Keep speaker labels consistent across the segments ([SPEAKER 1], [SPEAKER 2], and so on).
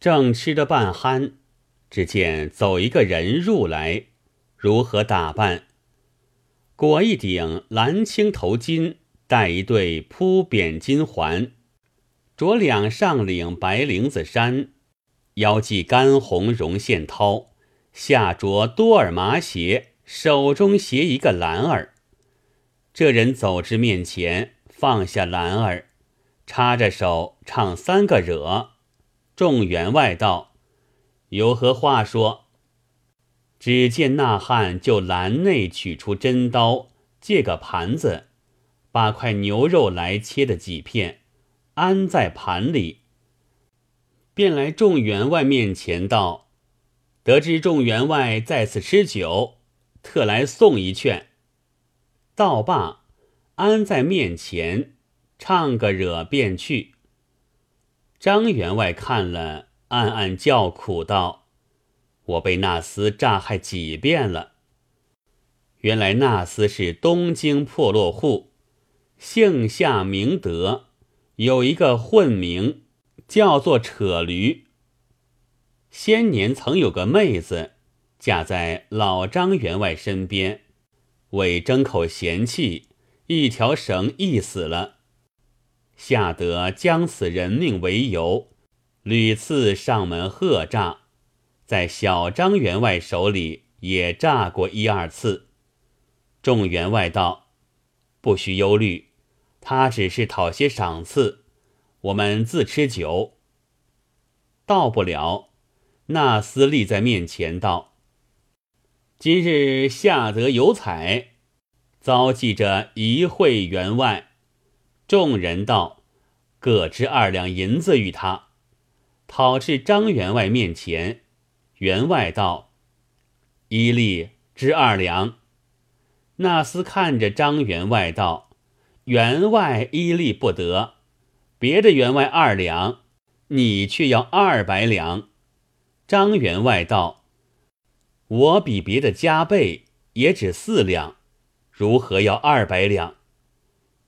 [SPEAKER 1] 正吃得半酣，只见走一个人入来，如何打扮？裹一顶蓝青头巾，戴一对铺扁金环，着两上领白绫子衫，腰系干红绒线绦，下着多尔麻鞋，手中携一个篮儿。这人走至面前，放下篮儿，插着手唱三个惹。众员外道：“有何话说？”只见那汉就篮内取出真刀，借个盘子，把块牛肉来切的几片，安在盘里，便来众员外面前道：“得知众员外在此吃酒，特来送一券。”道罢，安在面前，唱个惹便去。张员外看了，暗暗叫苦道：“我被那厮诈害几遍了。原来那厮是东京破落户，姓夏名德，有一个混名，叫做扯驴。先年曾有个妹子，嫁在老张员外身边。”为争口嫌弃，一条绳缢死了。夏德将此人命为由，屡次上门喝诈，在小张员外手里也诈过一二次。众员外道：“不需忧虑，他只是讨些赏赐，我们自吃酒。”到不了，那厮立在面前道。今日夏得有彩，遭记着一会员外。众人道：“各支二两银子与他。”讨至张员外面前，员外道：“一粒支二两。”那厮看着张员外道：“员外一粒不得，别的员外二两，你却要二百两。”张员外道。我比别的加倍，也只四两，如何要二百两？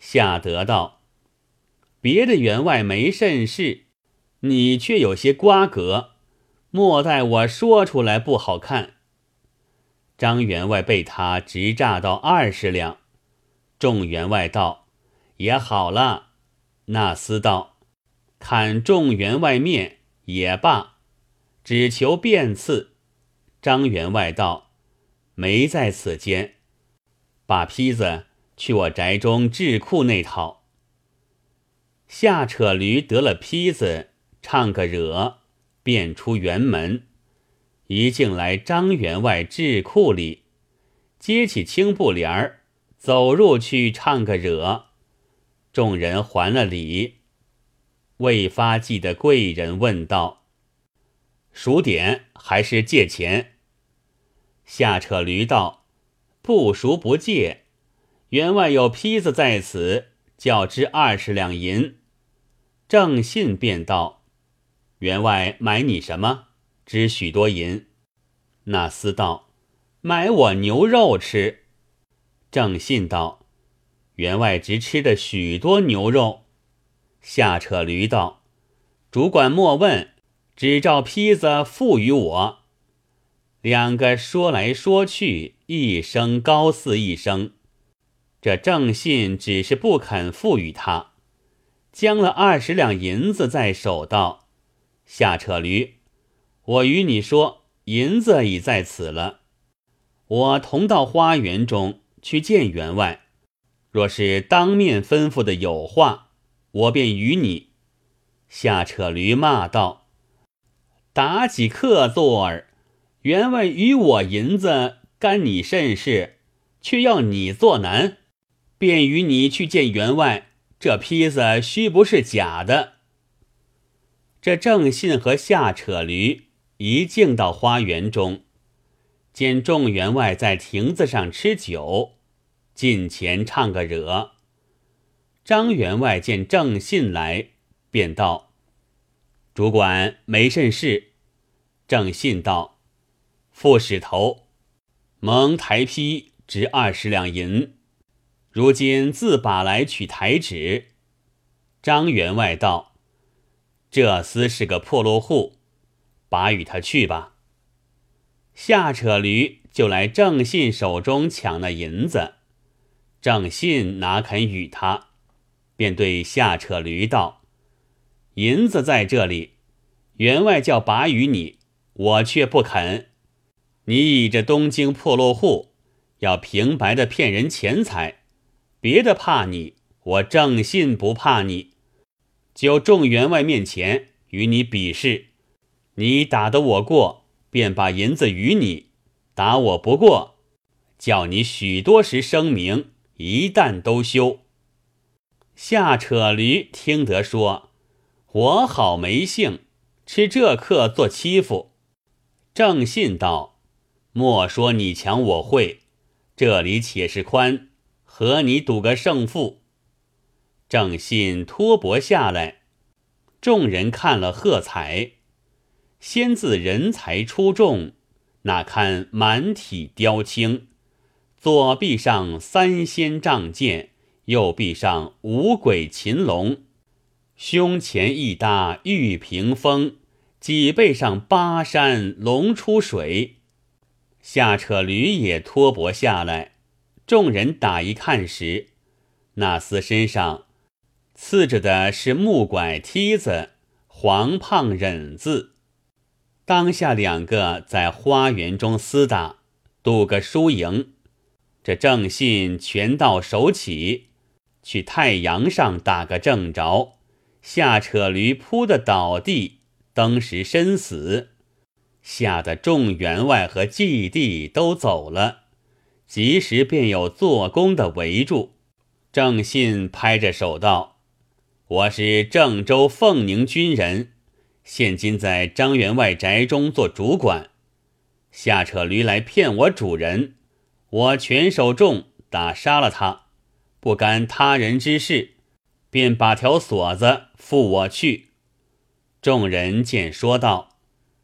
[SPEAKER 1] 夏德道：“别的员外没甚事，你却有些瓜葛，莫待我说出来不好看。”张员外被他直诈到二十两，众员外道：“也好了。”那厮道：“看众员外面也罢，只求便次。”张员外道：“没在此间，把坯子去我宅中智库那套。”下扯驴得了坯子，唱个惹，便出辕门，一进来张员外智库里，接起青布帘儿，走入去唱个惹。众人还了礼，未发迹的贵人问道。数点还是借钱？下扯驴道：“不赎不借。员外有坯子在此，较之二十两银。”正信便道：“员外买你什么？值许多银？”那厮道：“买我牛肉吃。”正信道：“员外直吃的许多牛肉。”下扯驴道：“主管莫问。”只照坯子付与我，两个说来说去，一声高似一声。这正信只是不肯付与他，将了二十两银子在手道：“下扯驴，我与你说，银子已在此了。我同到花园中去见员外，若是当面吩咐的有话，我便与你。”下扯驴骂道。打几客座儿，员外与我银子干你甚事？却要你做难，便与你去见员外。这坯子须不是假的。这正信和下扯驴一进到花园中，见众员外在亭子上吃酒，近前唱个惹。张员外见正信来，便道。主管没甚事，正信道：“副使头蒙台批值二十两银，如今自把来取台纸。”张员外道：“这厮是个破落户，把与他去吧。”下扯驴就来郑信手中抢那银子，郑信哪肯与他，便对下扯驴道：“银子在这里，员外叫把与你，我却不肯。你倚着东京破落户，要平白的骗人钱财，别的怕你，我郑信不怕你。就众员外面前与你比试，你打得我过。”便把银子与你，打我不过，叫你许多时声明，一旦都休。下扯驴听得说，我好没性，吃这客做欺负。正信道：莫说你强我会，这里且是宽，和你赌个胜负。正信托钵下来，众人看了喝彩。先自人才出众，那堪满体雕青？左臂上三仙仗剑，右臂上五鬼擒龙，胸前一搭玉屏风，脊背上巴山龙出水。下车驴也托钵下来，众人打一看时，那厮身上刺着的是木拐梯子，黄胖忍字。当下两个在花园中厮打，赌个输赢。这正信拳到手起，去太阳上打个正着，下扯驴扑的倒地，登时身死，吓得众员外和祭地都走了。及时便有做工的围住。郑信拍着手道：“我是郑州凤宁军人。”现今在张员外宅中做主管，下扯驴来骗我主人，我拳手重，打杀了他，不干他人之事，便把条锁子付我去。众人见说道：“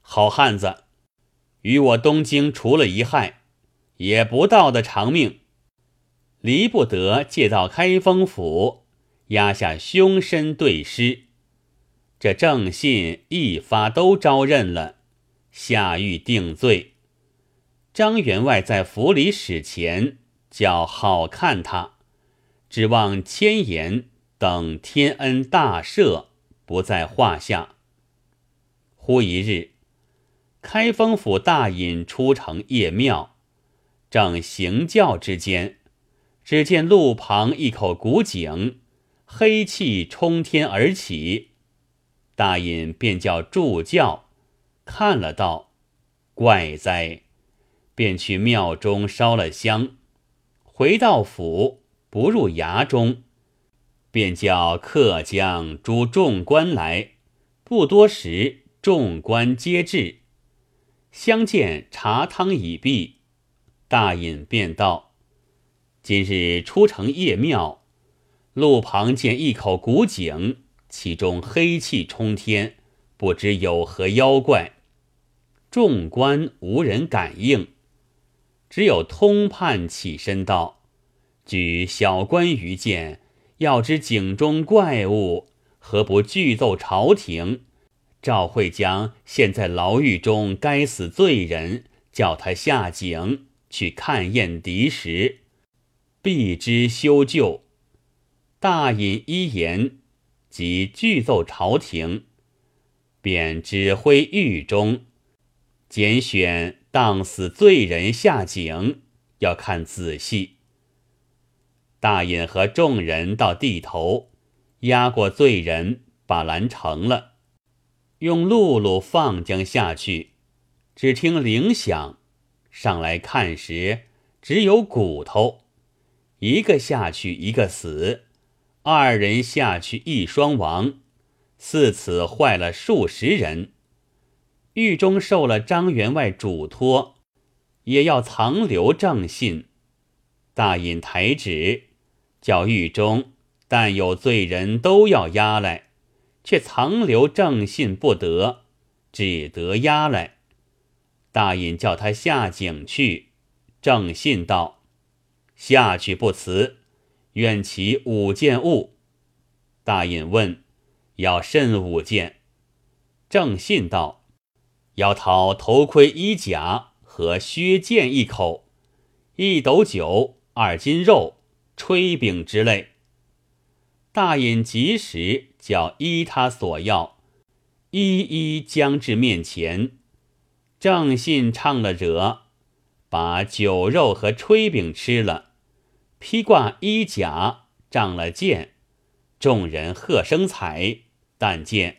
[SPEAKER 1] 好汉子，与我东京除了一害，也不到的长命，离不得借到开封府，压下凶身对尸。”这正信一发都招认了，下狱定罪。张员外在府里使钱，叫好看他，指望千言等天恩大赦，不在话下。忽一日，开封府大尹出城谒庙，正行教之间，只见路旁一口古井，黑气冲天而起。大隐便叫助教看了道：“怪哉！”便去庙中烧了香，回到府不入衙中，便叫客将诸众官来。不多时，众官皆至，相见茶汤已毕，大隐便道：“今日出城夜庙，路旁见一口古井。”其中黑气冲天，不知有何妖怪。众官无人感应，只有通判起身道：“据小官愚见，要知井中怪物，何不具奏朝廷？赵会将现在牢狱中该死罪人，叫他下井去看验敌时，必知修旧。”大隐一言。即具奏朝廷，便指挥狱中拣选当死罪人下井，要看仔细。大隐和众人到地头，押过罪人，把拦成了，用辘轳放将下去。只听铃响，上来看时，只有骨头，一个下去，一个死。二人下去一双亡，似此坏了数十人。狱中受了张员外嘱托，也要藏留正信。大隐台旨，叫狱中但有罪人都要押来，却藏留正信不得，只得押来。大隐叫他下井去，正信道：“下去不辞。”愿其五件物。大隐问：“要甚五件？”正信道：“要讨头盔、衣甲和靴剑一口，一斗酒、二斤肉、炊饼之类。大隐及时叫依他所要，一一将至面前。郑信唱了惹，把酒肉和炊饼吃了，披挂衣甲，仗了剑，众人喝声彩。但见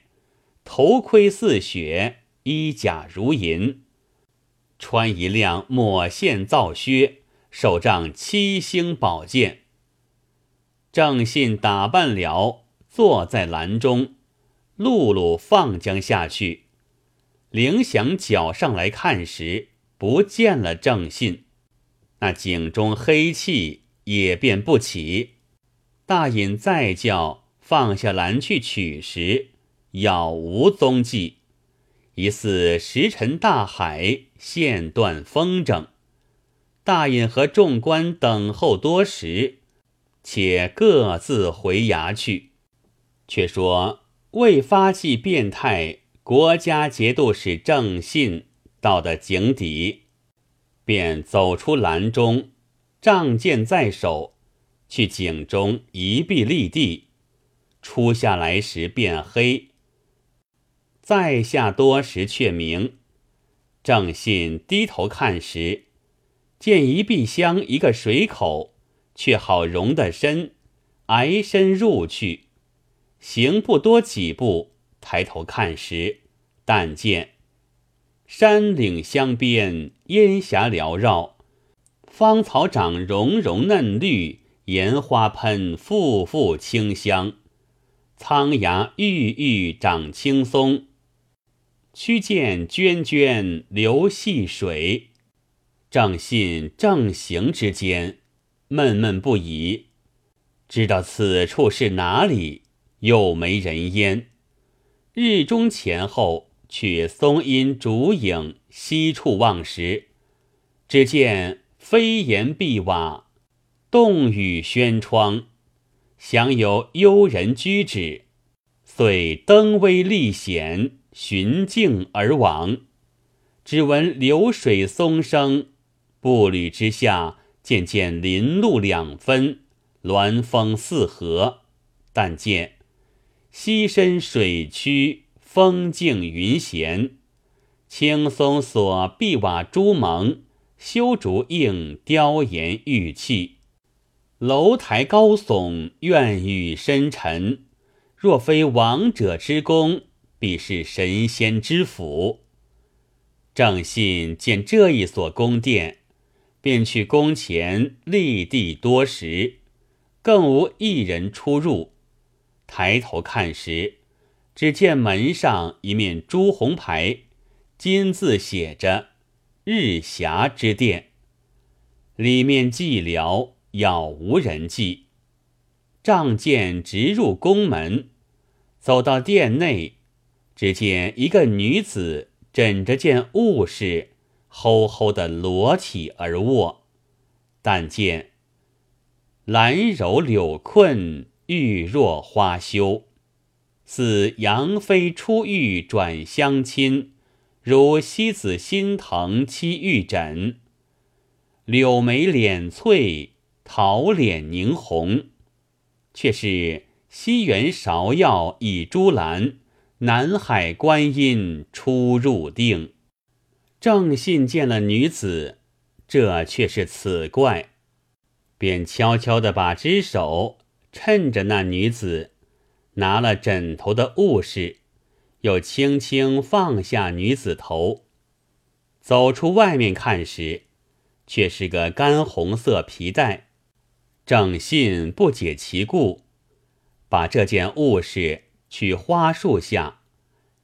[SPEAKER 1] 头盔似雪，衣甲如银，穿一辆抹线皂靴，手杖七星宝剑。郑信打扮了，坐在篮中，露露放将下去。铃响脚上来看时，不见了正信，那井中黑气也便不起。大隐再叫。放下篮去取时，杳无踪迹，疑似石沉大海，线断风筝。大隐和众官等候多时，且各自回衙去。却说未发迹变态，国家节度使郑信到的井底，便走出篮中，仗剑在手，去井中一臂立地。初下来时变黑，再下多时却明。郑信低头看时，见一壁厢一个水口，却好容得深，挨身入去。行不多几步，抬头看时，但见山岭相边，烟霞缭绕，芳草长茸茸嫩绿，岩花喷馥馥清香。苍崖郁郁长青松，曲涧涓涓流细水。正信正行之间，闷闷不已。知道此处是哪里，又没人烟。日中前后，取松阴竹影西处望时，只见飞檐碧瓦，洞宇轩窗。享有幽人居止，遂登危历险，寻径而往。只闻流水松声，步履之下，渐渐林路两分，鸾峰四合。但见溪深水曲，风静云闲，青松锁碧瓦朱蒙，修竹映雕檐玉砌。楼台高耸，苑宇深沉。若非王者之功，必是神仙之府。郑信见这一所宫殿，便去宫前立地多时，更无一人出入。抬头看时，只见门上一面朱红牌，金字写着“日霞之殿”，里面寂寥。杳无人迹，仗剑直入宫门，走到殿内，只见一个女子枕着件物事，厚厚的裸体而卧。但见兰柔柳困，玉若花羞，似杨妃出浴转相亲，如西子心疼栖玉枕，柳眉敛翠。桃脸凝红，却是西园芍药倚朱兰，南海观音出入定。郑信见了女子，这却是此怪，便悄悄地把只手趁着那女子拿了枕头的物事，又轻轻放下女子头，走出外面看时，却是个干红色皮带。郑信不解其故，把这件物事去花树下，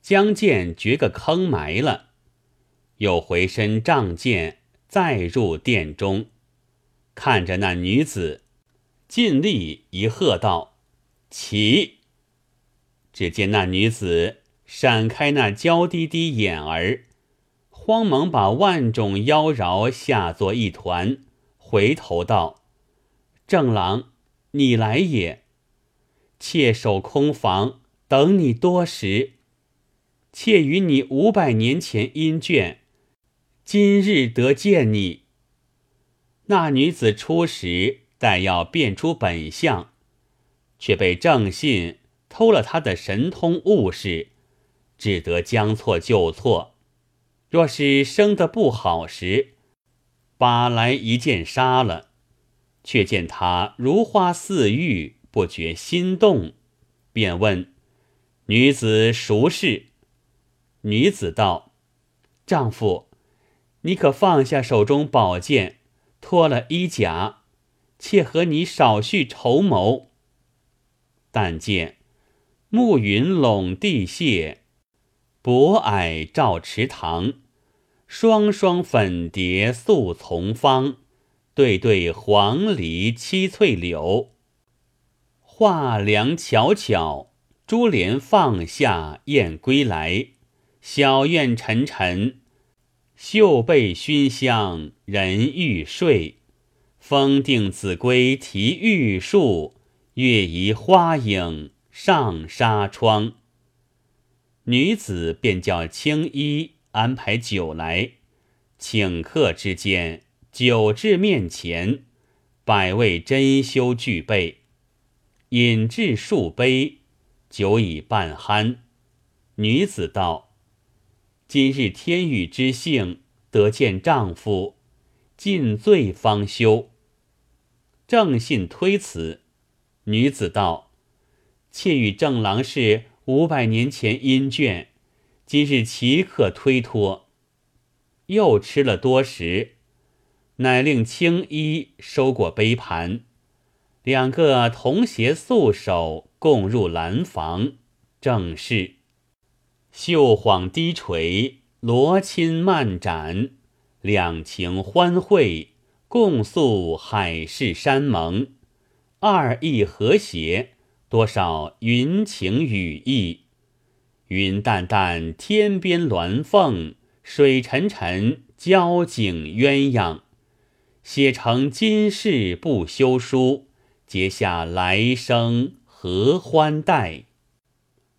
[SPEAKER 1] 将剑掘个坑埋了，又回身仗剑，再入殿中，看着那女子，尽力一喝道：“起！”只见那女子闪开那娇滴滴眼儿，慌忙把万种妖娆吓作一团，回头道。正郎，你来也。妾守空房，等你多时。妾与你五百年前姻眷，今日得见你。”那女子初时待要辨出本相，却被郑信偷了他的神通物事，只得将错就错。若是生得不好时，把来一剑杀了。却见他如花似玉，不觉心动，便问女子孰是？女子道：“丈夫，你可放下手中宝剑。”脱了衣甲，妾和你少叙筹谋。但见暮云笼地谢，薄霭照池塘。双双粉蝶宿丛芳，对对黄鹂栖翠柳。画梁巧巧，珠帘放下燕归来。小院沉沉。绣被熏香人欲睡，风定子规题玉树，月移花影上纱窗。女子便叫青衣安排酒来，请客之间，酒至面前，百味珍馐俱备，饮至数杯，酒已半酣。女子道。今日天雨之幸，得见丈夫，尽醉方休。正信推辞，女子道：“妾与正郎是五百年前姻眷，今日岂可推脱？”又吃了多时，乃令青衣收过杯盘，两个同携素手，共入兰房，正是。秀晃低垂，罗衾漫展，两情欢会，共诉海誓山盟。二意和谐，多少云情雨意。云淡淡，天边鸾凤；水沉沉，交颈鸳鸯。写成今世不休书，结下来生合欢带。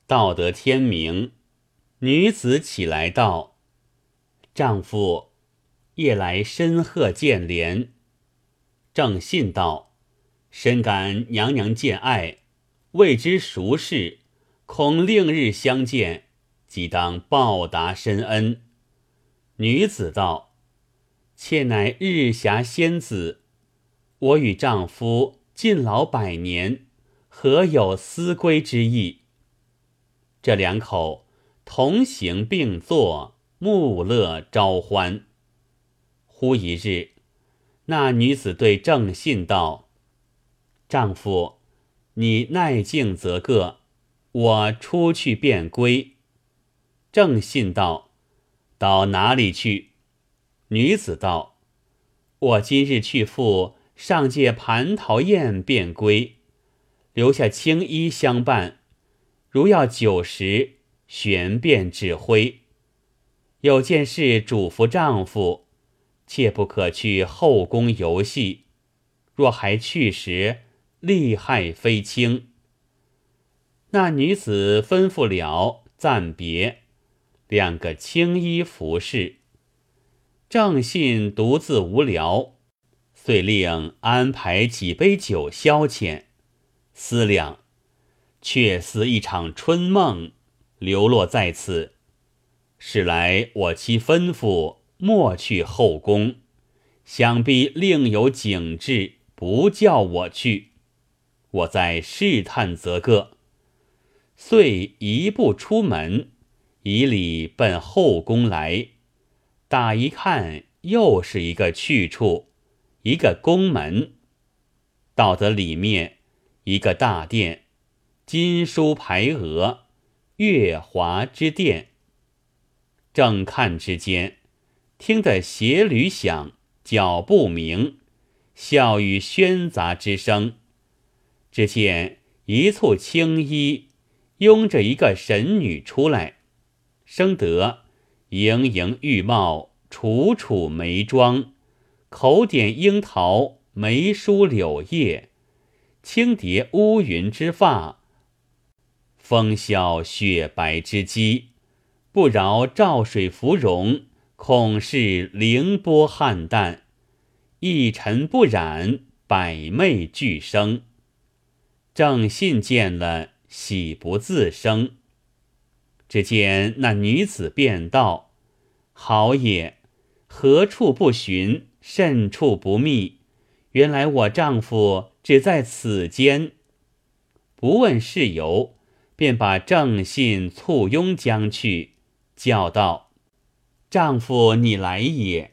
[SPEAKER 1] 到得天明。女子起来道：“丈夫，夜来深贺见莲。”正信道：“深感娘娘见爱，未知孰事，恐另日相见，即当报答深恩。”女子道：“妾乃日霞仙子，我与丈夫尽老百年，何有思归之意？”这两口。同行并坐，目乐朝欢。忽一日，那女子对郑信道：“丈夫，你耐静则个，我出去便归。”郑信道：“到哪里去？”女子道：“我今日去赴上界蟠桃宴便归，留下青衣相伴。如要酒食。”旋便指挥，有件事嘱咐丈夫，切不可去后宫游戏。若还去时，利害非轻。那女子吩咐了，暂别，两个青衣服侍。郑信独自无聊，遂令安排几杯酒消遣。思量，却似一场春梦。流落在此，使来我妻吩咐莫去后宫，想必另有景致，不叫我去。我再试探则个，遂一步出门，以礼奔后宫来。打一看，又是一个去处，一个宫门。到得里面，一个大殿，金书牌额。月华之殿，正看之间，听得鞋履响，脚步鸣，笑语喧杂之声。只见一簇青衣拥着一个神女出来，生得盈盈玉貌，楚楚眉妆，口点樱桃，眉梳柳叶，轻叠乌云之发。风萧雪白之肌，不饶照水芙蓉，恐是凌波汉淡。一尘不染，百媚俱生。正信见了，喜不自生。只见那女子便道：“好也，何处不寻，甚处不觅？原来我丈夫只在此间。”不问事由，便把正信簇拥将去，叫道：“丈夫，你来也！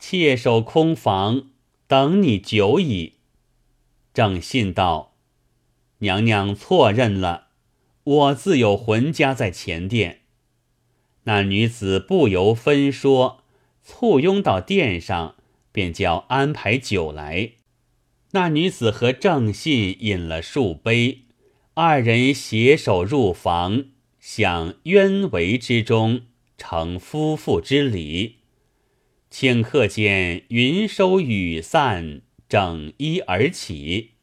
[SPEAKER 1] 妾守空房，等你久矣。”正信道：“娘娘错认了。”我自有魂家在前殿，那女子不由分说，簇拥到殿上，便叫安排酒来。那女子和郑信饮了数杯，二人携手入房，享鸢围之中，成夫妇之礼。顷刻间，云收雨散，整衣而起。